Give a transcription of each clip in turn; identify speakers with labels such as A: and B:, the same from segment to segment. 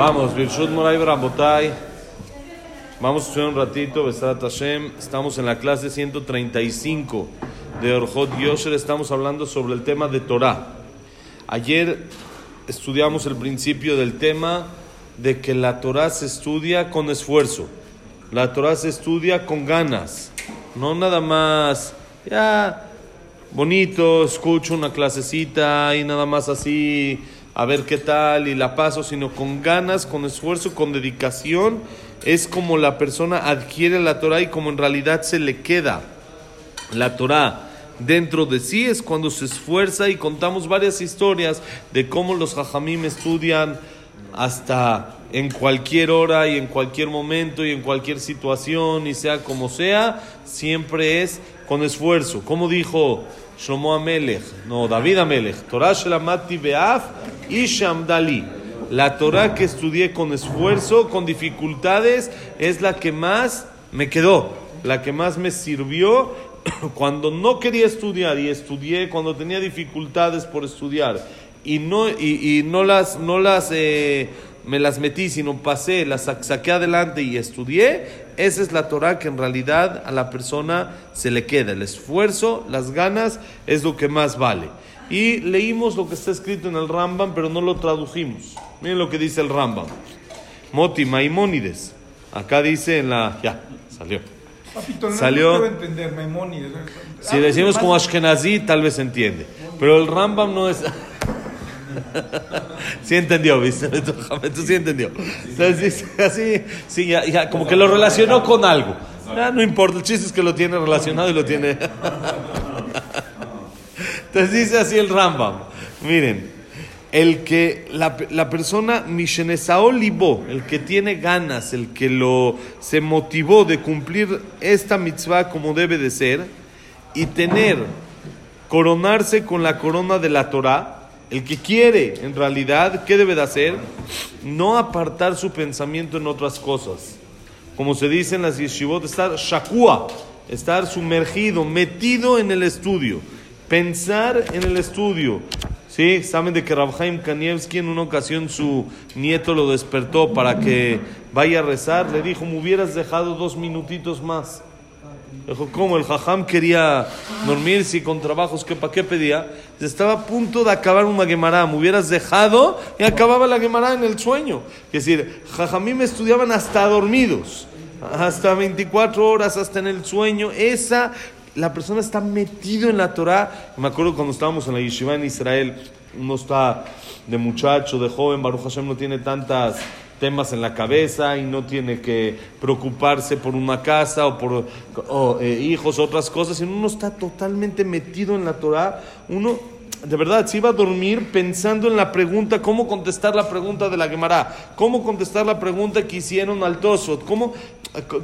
A: Vamos, Birshut Moray Brambotay. Vamos a estudiar un ratito, Besrat. Estamos en la clase 135 de Orjot Yosher. Estamos hablando sobre el tema de Torah. Ayer estudiamos el principio del tema de que la Torah se estudia con esfuerzo. La Torah se estudia con ganas. No nada más, ya, bonito, escucho una clasecita y nada más así a ver qué tal y la paso, sino con ganas, con esfuerzo, con dedicación. Es como la persona adquiere la Torah y como en realidad se le queda la Torah dentro de sí, es cuando se esfuerza y contamos varias historias de cómo los hajamim estudian hasta en cualquier hora y en cualquier momento y en cualquier situación y sea como sea, siempre es con esfuerzo. Como dijo Shlomo Amelech, no, David Amelech, Torah Shelamati Beaf y Shamdali. La Torah que estudié con esfuerzo, con dificultades, es la que más me quedó, la que más me sirvió cuando no quería estudiar y estudié cuando tenía dificultades por estudiar y no, y, y no las, no las eh, me las metí, sino pasé, las saqué adelante y estudié, esa es la Torah que en realidad a la persona se le queda. El esfuerzo, las ganas, es lo que más vale. Y leímos lo que está escrito en el Rambam, pero no lo tradujimos. Miren lo que dice el Rambam. Moti Maimónides. Acá dice en la... Ya, salió.
B: Papito, no,
A: Salió-
B: no entender Maimónides.
A: Si decimos como Ashkenazi, tal vez entiende. Pero el Rambam no es. sí entendió, ¿viste? Tú sí entendió. Entonces así, sí, ya, como que lo relacionó con algo. Ya, no importa, el chiste es que lo tiene relacionado y lo tiene. Entonces dice así el Rambam. Miren, el que la, la persona Mishenesao Libo, el que tiene ganas, el que lo se motivó de cumplir esta mitzvah como debe de ser y tener coronarse con la corona de la Torah, el que quiere en realidad, ¿qué debe de hacer? No apartar su pensamiento en otras cosas. Como se dice en las yeshivot, estar shakua, estar sumergido, metido en el estudio, pensar en el estudio. Sí, saben de que Rabhaim Kanievski en una ocasión su nieto lo despertó para que vaya a rezar, le dijo, me hubieras dejado dos minutitos más. Dijo, ¿cómo? El jajam quería dormirse y con trabajos, que ¿para qué pedía? Estaba a punto de acabar una Gemara, me hubieras dejado y acababa la Gemara en el sueño. Es decir, jajamim estudiaban hasta dormidos, hasta 24 horas, hasta en el sueño. Esa, la persona está metido en la Torah. Me acuerdo cuando estábamos en la yeshiva en Israel, uno está de muchacho, de joven, Baruch Hashem no tiene tantas temas en la cabeza y no tiene que preocuparse por una casa o por o, eh, hijos, otras cosas, sino uno está totalmente metido en la Torah, uno de verdad se iba a dormir pensando en la pregunta, cómo contestar la pregunta de la Gemara, cómo contestar la pregunta que hicieron al Tosot, cómo,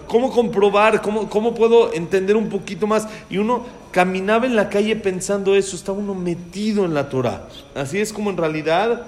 A: cómo comprobar, cómo, cómo puedo entender un poquito más. Y uno caminaba en la calle pensando eso, estaba uno metido en la Torah. Así es como en realidad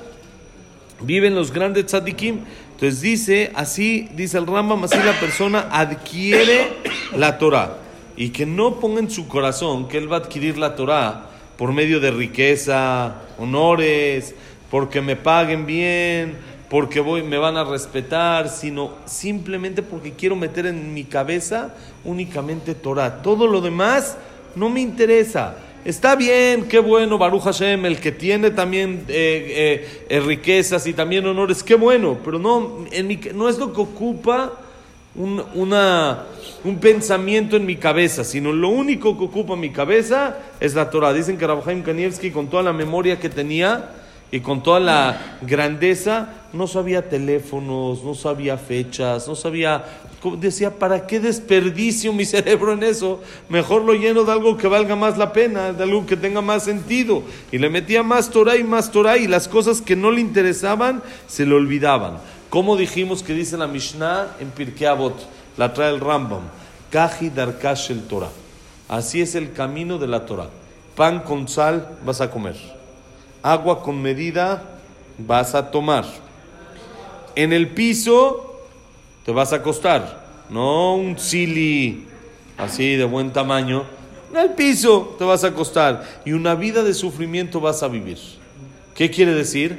A: viven los grandes tzadikim. Entonces dice, así dice el Rambam, así la persona adquiere la Torah. Y que no ponga en su corazón que él va a adquirir la Torah por medio de riqueza, honores, porque me paguen bien, porque voy, me van a respetar, sino simplemente porque quiero meter en mi cabeza únicamente Torah. Todo lo demás no me interesa. Está bien, qué bueno, Baruch Hashem, el que tiene también eh, eh, eh, riquezas y también honores, qué bueno, pero no, en no es lo que ocupa un, una, un pensamiento en mi cabeza, sino lo único que ocupa mi cabeza es la Torah. Dicen que Rabhaim Kanievski, con toda la memoria que tenía y con toda la grandeza, no sabía teléfonos, no sabía fechas, no sabía decía, ¿para qué desperdicio mi cerebro en eso? Mejor lo lleno de algo que valga más la pena, de algo que tenga más sentido. Y le metía más Torah y más Torah y las cosas que no le interesaban se le olvidaban. Como dijimos que dice la Mishnah en Pirkei Avot, la trae el Rambam, Kaji Darkash el Torah. Así es el camino de la Torah. Pan con sal vas a comer. Agua con medida vas a tomar. En el piso te vas a acostar, no un sili así de buen tamaño. En el piso te vas a acostar y una vida de sufrimiento vas a vivir. ¿Qué quiere decir?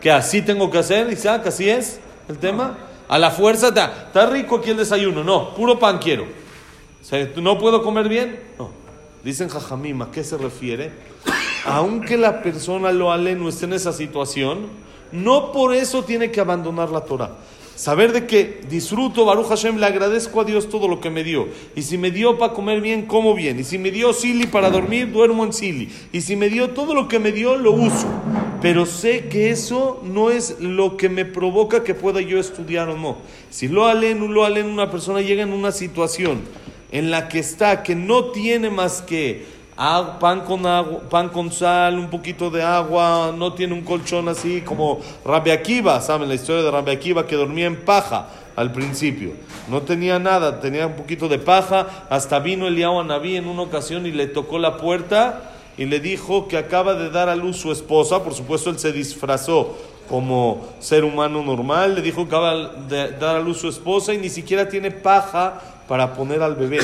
A: ¿Que así tengo que hacer, Isaac? ¿Así es el tema? A la fuerza, está, rico aquí el desayuno. No, puro pan quiero. O ¿No puedo comer bien? No. Dicen Jajamim, ¿a qué se refiere? Aunque la persona lo ale no esté en esa situación, no por eso tiene que abandonar la Torah. Saber de que disfruto, Baruch Hashem, le agradezco a Dios todo lo que me dio. Y si me dio para comer bien, como bien. Y si me dio sili para dormir, duermo en sili. Y si me dio todo lo que me dio, lo uso. Pero sé que eso no es lo que me provoca que pueda yo estudiar o no. Si lo alen, lo alen, una persona llega en una situación en la que está, que no tiene más que pan con, pan con sal, un poquito de agua, no tiene un colchón así como Rabbi Akiva, ¿saben la historia de Rabbi Akiva que dormía en paja al principio? No tenía nada, tenía un poquito de paja, hasta vino Eliyahu Naví en una ocasión y le tocó la puerta y le dijo que acaba de dar a luz su esposa, por supuesto él se disfrazó como ser humano normal, le dijo que acaba de dar a luz su esposa y ni siquiera tiene paja para poner al bebé,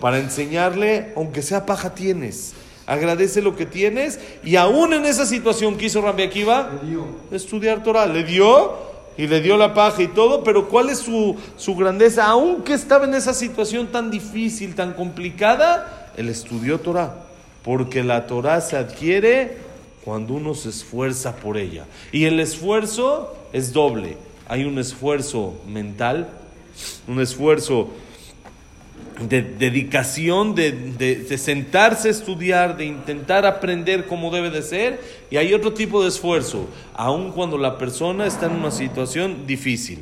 A: para enseñarle, aunque sea paja tienes, agradece lo que tienes y aún en esa situación que hizo Rabbi Akiva, estudiar Torah, le dio y le dio la paja y todo, pero ¿cuál es su, su grandeza? Aunque estaba en esa situación tan difícil, tan complicada, él estudió Torah, porque la Torah se adquiere cuando uno se esfuerza por ella. Y el esfuerzo es doble. Hay un esfuerzo mental, un esfuerzo de dedicación, de, de, sentarse a estudiar, de intentar aprender como debe de ser, y hay otro tipo de esfuerzo, aun cuando la persona está en una situación difícil,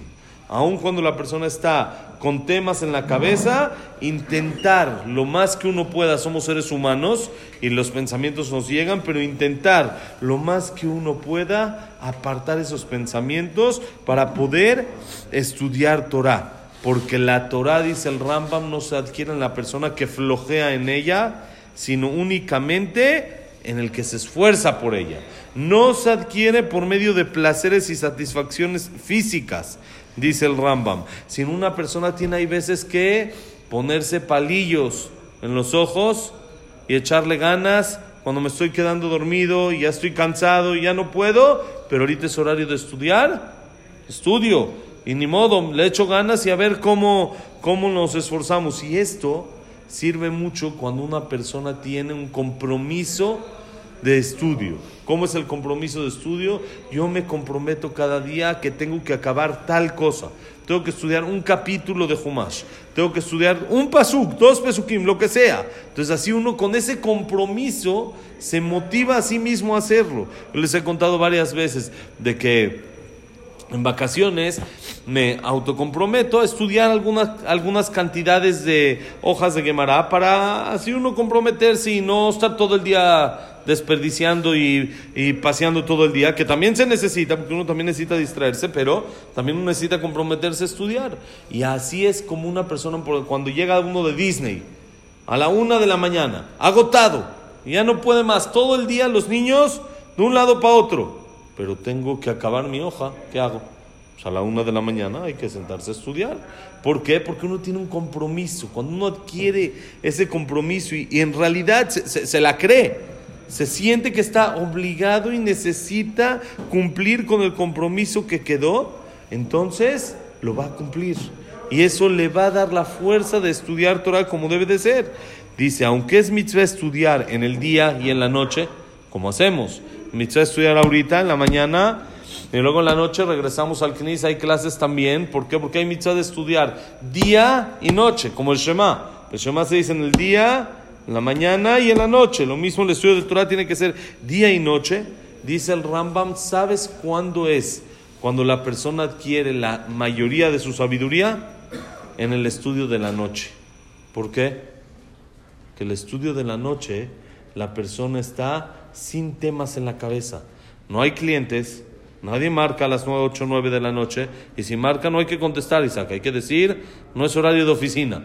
A: aun cuando la persona está con temas en la cabeza, intentar lo más que uno pueda, somos seres humanos y los pensamientos nos llegan, pero intentar lo más que uno pueda apartar esos pensamientos para poder estudiar Torah porque la Torah, dice el Rambam, no se adquiere en la persona que flojea en ella, sino únicamente en el que se esfuerza por ella. No se adquiere por medio de placeres y satisfacciones físicas, dice el Rambam, sino una persona tiene hay veces que ponerse palillos en los ojos y echarle ganas cuando me estoy quedando dormido y ya estoy cansado y ya no puedo, pero ahorita es horario de estudiar, estudio y ni modo, le echo ganas y a ver cómo, cómo nos esforzamos. Y esto sirve mucho cuando una persona tiene un compromiso de estudio. ¿Cómo es el compromiso de estudio? Yo me comprometo cada día que tengo que acabar tal cosa. Tengo que estudiar un capítulo de Humash. Tengo que estudiar un pasuk, dos pesukim, lo que sea. Entonces así uno con ese compromiso se motiva a sí mismo a hacerlo. Les he contado varias veces de que en vacaciones me autocomprometo a estudiar algunas, algunas cantidades de hojas de Gemara para así uno comprometerse y no estar todo el día desperdiciando y, y, paseando todo el día, que también se necesita, porque uno también necesita distraerse, pero también uno necesita comprometerse a estudiar. Y así es como una persona, cuando llega uno de Disney, a la una de la mañana, agotado, ya no puede más, todo el día los niños de un lado para otro pero tengo que acabar mi hoja, ¿qué hago? Pues a la una de la mañana hay que sentarse a estudiar. ¿Por qué? Porque uno tiene un compromiso. Cuando uno adquiere ese compromiso y, en realidad se, la cree, se siente que está obligado y necesita cumplir con el compromiso que quedó, entonces lo va a cumplir. Y eso le va a dar la fuerza de estudiar Torah como debe de ser. Dice, aunque es mitzvah estudiar en el día y en la noche, como hacemos, mitzvah estudiar ahorita, en la mañana, y luego en la noche regresamos al Knis, hay clases también. ¿Por qué? Porque hay mitzvah de estudiar día y noche, como el Shema. El Shema se dice en el día, en la mañana y en la noche. Lo mismo el estudio de Torah tiene que ser día y noche. Dice el Rambam, ¿sabes cuándo es? Cuando la persona adquiere la mayoría de su sabiduría en el estudio de la noche. ¿Por qué? Que el estudio de la noche, la persona está sin temas en la cabeza. No hay clientes, nadie marca a las 9, 8, 9 de la noche, y si marca no hay que contestar, Isaac, hay que decir, no es horario de oficina.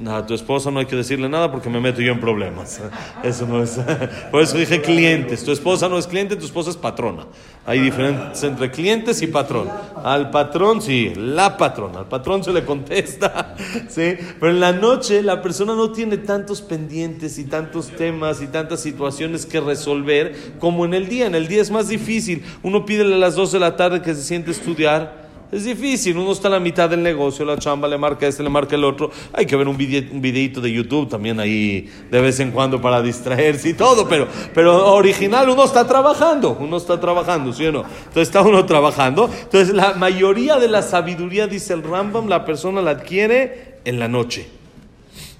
A: No, a tu esposa no hay que decirle nada porque me meto yo en problemas. Eso no es. Por eso dije clientes. Tu esposa no es cliente, tu esposa es patrona. Hay diferencias entre clientes y patrón. Al patrón, sí, la patrona. Al patrón se le contesta, ¿sí? Pero en la noche la persona no tiene tantos pendientes y tantos temas y tantas situaciones que resolver como en el día. En el día es más difícil. Uno pide a las 12 de la tarde que se siente a estudiar es difícil, uno está en la mitad del negocio, la chamba le marca este, le marca el otro. Hay que ver un, un videito de YouTube también ahí de vez en cuando para distraerse y todo, pero, pero original uno está trabajando, uno está trabajando, ¿sí o no? Entonces está uno trabajando. Entonces la mayoría de la sabiduría, dice el Rambam, la persona la adquiere en la noche.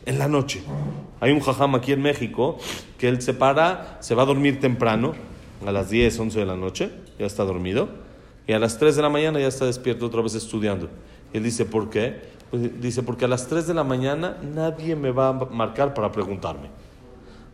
A: En la noche. Hay un jajam aquí en México que él se para, se va a dormir temprano, a las 10, 11 de la noche, ya está dormido y a las 3 de la mañana ya está despierto otra vez estudiando. Y él dice, ¿por qué? Pues dice, porque a las 3 de la mañana nadie me va a marcar para preguntarme.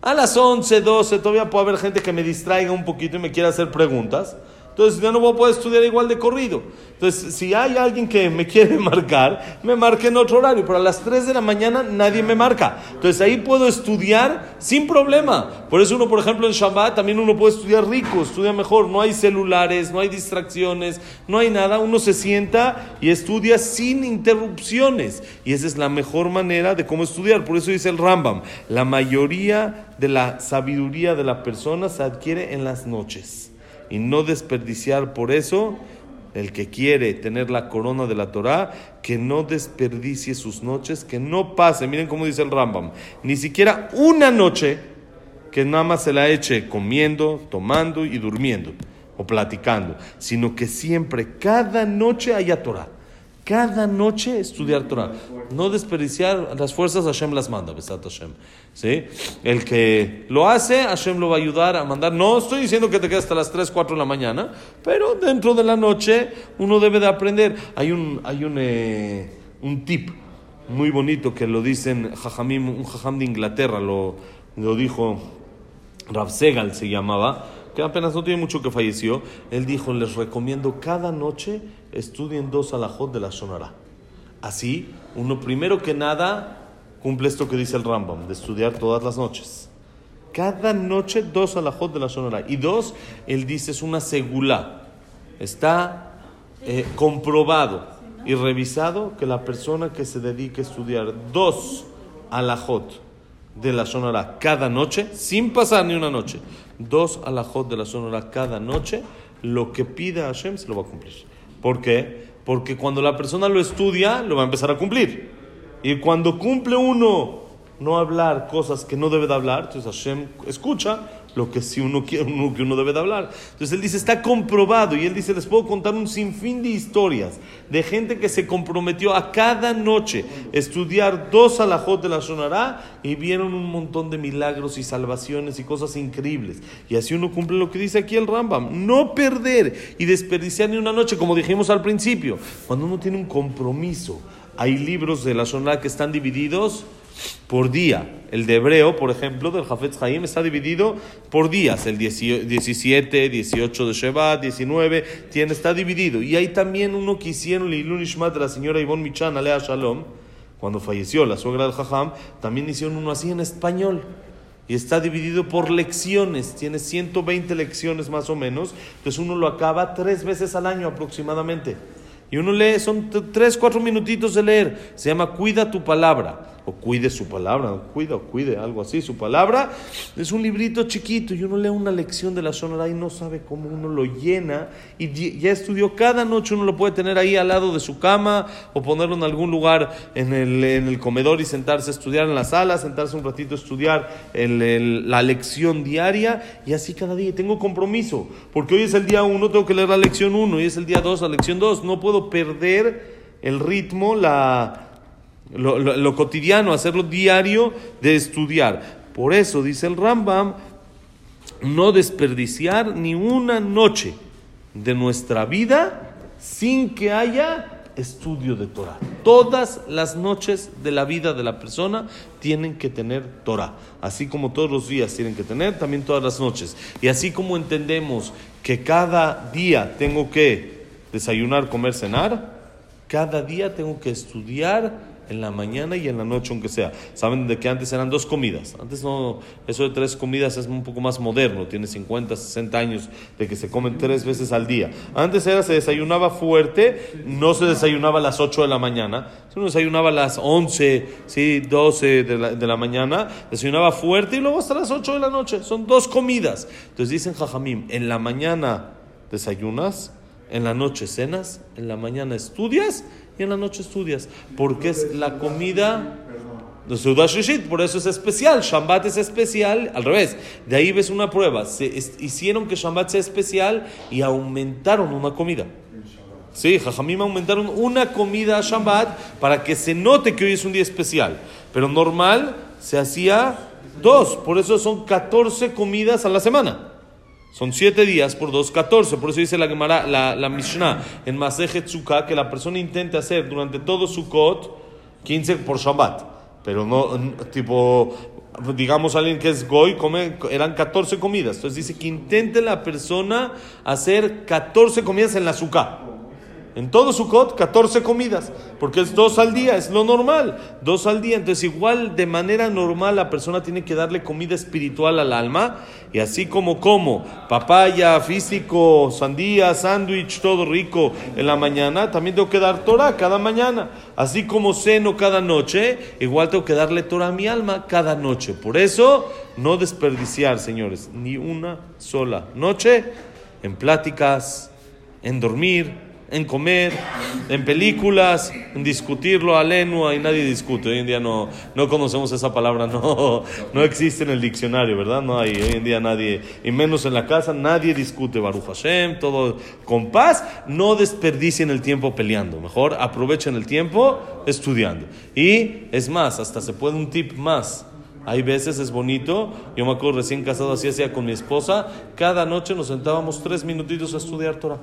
A: A las 11, 12 todavía puede haber gente que me distraiga un poquito y me quiera hacer preguntas. Entonces ya no voy a poder estudiar igual de corrido. Entonces, si hay alguien que me quiere marcar, me marque en otro horario. Pero a las 3 de la mañana nadie me marca. Entonces ahí puedo estudiar sin problema. Por eso uno, por ejemplo, en Shabbat también uno puede estudiar rico, estudia mejor. No hay celulares, no hay distracciones, no hay nada. Uno se sienta y estudia sin interrupciones. Y esa es la mejor manera de cómo estudiar. Por eso dice el Rambam, la mayoría de la sabiduría de la persona se adquiere en las noches y no desperdiciar por eso el que quiere tener la corona de la Torá, que no desperdicie sus noches, que no pase, miren cómo dice el Rambam, ni siquiera una noche que nada más se la eche comiendo, tomando y durmiendo o platicando, sino que siempre, cada noche haya Torah. Cada noche estudiar Torah. No desperdiciar las fuerzas, Hashem las manda, Besat Hashem. ¿Sí? El que lo hace, Hashem lo va a ayudar a mandar. No estoy diciendo que te quedes hasta las 3, 4 de la mañana, pero dentro de la noche uno debe de aprender. Hay un, hay un, eh, un tip muy bonito que lo dicen Jajamim, un jajam de Inglaterra, lo, lo dijo Rav Segal se llamaba que apenas no tiene mucho que falleció, él dijo, les recomiendo cada noche estudien dos alajot de la Shonara. Así, uno primero que nada cumple esto que dice el Rambam, de estudiar todas las noches. Cada noche dos alajot de la Shonara. Y dos, él dice, es una segula. Está eh, comprobado y revisado que la persona que se dedique a estudiar dos alajot de la Sonora cada noche, sin pasar ni una noche, dos alajot de la Sonora cada noche, lo que pida Hashem se lo va a cumplir. ¿Por qué? Porque cuando la persona lo estudia, lo va a empezar a cumplir. Y cuando cumple uno no hablar cosas que no debe de hablar, entonces Hashem escucha lo que si uno quiere, uno, que uno debe de hablar. Entonces él dice, está comprobado, y él dice, les puedo contar un sinfín de historias de gente que se comprometió a cada noche estudiar dos alajot de la Shonará y vieron un montón de milagros y salvaciones y cosas increíbles. Y así uno cumple lo que dice aquí el Rambam, no perder y desperdiciar ni una noche, como dijimos al principio, cuando uno tiene un compromiso. Hay libros de la Shonará que están divididos por día. El de hebreo, por ejemplo, del Jafetz Haim está dividido por días. El 17, 18 de Shevat, 19, tiene, está dividido. Y hay también uno que hicieron Leilun Ishmat de la señora Ivonne Michan, Alea Shalom, cuando falleció la suegra del Jajam, también hicieron uno así en español. Y está dividido por lecciones, tiene 120 lecciones más o menos, entonces uno lo acaba tres veces al año aproximadamente. Y uno lee, son tres, cuatro minutitos de leer. Se llama Cuida tu palabra. O cuide su palabra. Cuida o cuide, algo así. Su palabra es un librito chiquito. Y uno lee una lección de la zona y no sabe cómo uno lo llena. Y ya estudió cada noche. Uno lo puede tener ahí al lado de su cama. O ponerlo en algún lugar en el, en el comedor y sentarse a estudiar en la sala. Sentarse un ratito a estudiar la lección diaria. Y así cada día. Tengo compromiso. Porque hoy es el día uno, tengo que leer la lección uno. Y es el día dos, la lección dos. No puedo perder el ritmo, la, lo, cotidiano, hacerlo diario de estudiar. Por eso dice el Rambam, no desperdiciar ni una noche de nuestra vida sin que haya estudio de Torah. Todas las noches de la vida de la persona tienen que tener Torah. Así como todos los días tienen que tener, también todas las noches. Y así como entendemos que cada día tengo que desayunar, comer, cenar, cada día tengo que estudiar en la mañana y en la noche, aunque sea. Saben de que antes eran dos comidas. Antes no, eso de tres comidas es un poco más moderno. Tiene 50, 60 años de que se comen tres veces al día. Antes era, se desayunaba fuerte, no se desayunaba a las 8 de la mañana. Se desayunaba a las 11, sí, 12 de la, de la mañana. Desayunaba fuerte y luego hasta las 8 de la noche. Son dos comidas. Entonces dicen Jajamim, en la mañana desayunas, en la noche cenas, en la mañana estudias y en la noche estudias. Porque es la comida de Seudah Shishit, por eso es especial. Shambat es especial, al revés. De ahí ves una prueba. Se hicieron que Shambat sea especial y aumentaron una comida. Sí, Jajamim aumentaron una comida a Shabbat para que se note que hoy es un día especial. Pero normal se hacía dos, por eso son 14 comidas a la semana. Son 7 días por 2, 14. Por eso dice la, Gemara, la, la Mishnah en Masejet Tzukah que la persona intente hacer durante todo su Sukkot 15 por Shabbat. Pero no, tipo, digamos alguien que es Goy, come, eran 14 comidas. Entonces dice que intente la persona hacer 14 comidas en la Sukkah. En todo Sukkot, 14 comidas, porque es dos al día, es lo normal, dos al día. Entonces, igual de manera normal, la persona tiene que darle comida espiritual al alma, y así como como papaya, físico, sandía, sándwich, todo rico en la mañana, también tengo que dar Torah cada mañana. Así como ceno cada noche, igual tengo que darle Torah a mi alma cada noche. Por eso, no desperdiciar, señores, ni una sola noche en pláticas, en dormir, en comer, en películas, en discutirlo, aleno, y nadie discute. Hoy en día no, no conocemos esa palabra, no, no existe en el diccionario, ¿verdad? No hay, hoy en día nadie, y menos en la casa, nadie discute Baruch Hashem, todo con paz. No desperdicien el tiempo peleando, mejor aprovechen el tiempo estudiando. Y es más, hasta se puede un tip más. Hay veces es bonito, yo me acuerdo recién casado, así hacía con mi esposa, cada noche nos sentábamos tres minutitos a estudiar Torah.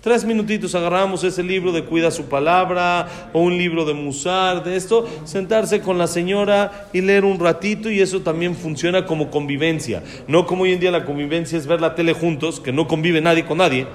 A: Tres minutitos agarramos ese libro de Cuida su palabra o un libro de Musar, de esto, sentarse con la señora y leer un ratito y eso también funciona como convivencia. No como hoy en día la convivencia es ver la tele juntos, que no convive nadie con nadie.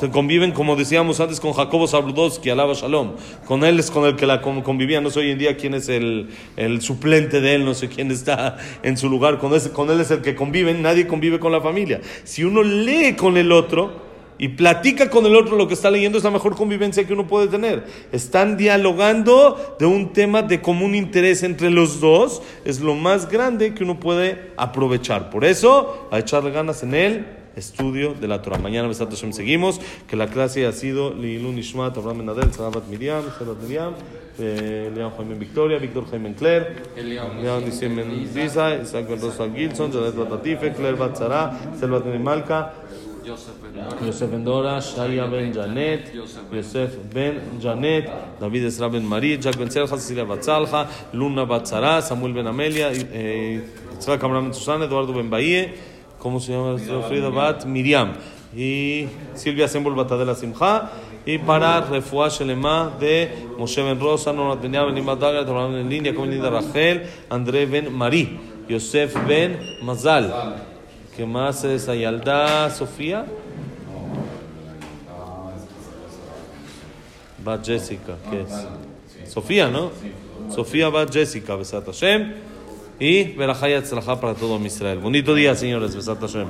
A: Se conviven, como decíamos antes, con Jacobo Zabludowski, alaba Shalom. Con él es con el que la con- convivía. No sé hoy en día quién es el, el suplente de él, no sé quién está en su lugar. Con, con él es el que conviven, nadie convive con la familia. Si uno lee con el otro, y platica con el otro lo que está leyendo es la mejor convivencia que uno puede tener. Están dialogando de un tema de común interés entre los dos, es lo más grande que uno puede aprovechar. Por eso, a echarle ganas en el estudio de la Torah. Mañana, Besat Hashem, seguimos. Que la clase ha sido Lilun Ishmat, Abraham Menadel, Sarabat Miriam, Sarabat Miriam, eh, León Jaime Victoria, Víctor Jaime Claire, León Nissim Mendiza, Isaac Gilson, Janet Batatife, Claire Batzara, Selvat Malka. Yosef Ben Dora, Shaya Ben Janet, Yosef Ben Janet, David Esra Ben Marí, Jack Ben Serja, Cecilia Batzalja, Luna Batzara, Samuel Ben Amelia, eh, Ben Susana, Eduardo Ben Bahía, ¿cómo se llama? Frida Bat, Miriam, y Silvia Sembol Batadela Simcha, y para Refuah Shelema de Moshe Ben Rosa, Nora Tenia Ben Imadaga, Abraham Ben Línea, como linda Rachel, André Ben Marí, Yosef Ben Mazal. ¿Qué más es Ayalda Sofía? Bat Jessica, ¿qué es? Sofía, ¿no? Sofía Bat Jessica, Besat Hashem. Y Berajaya Tzlajá para todo Israel. Bonito día, señores, Besat Hashem.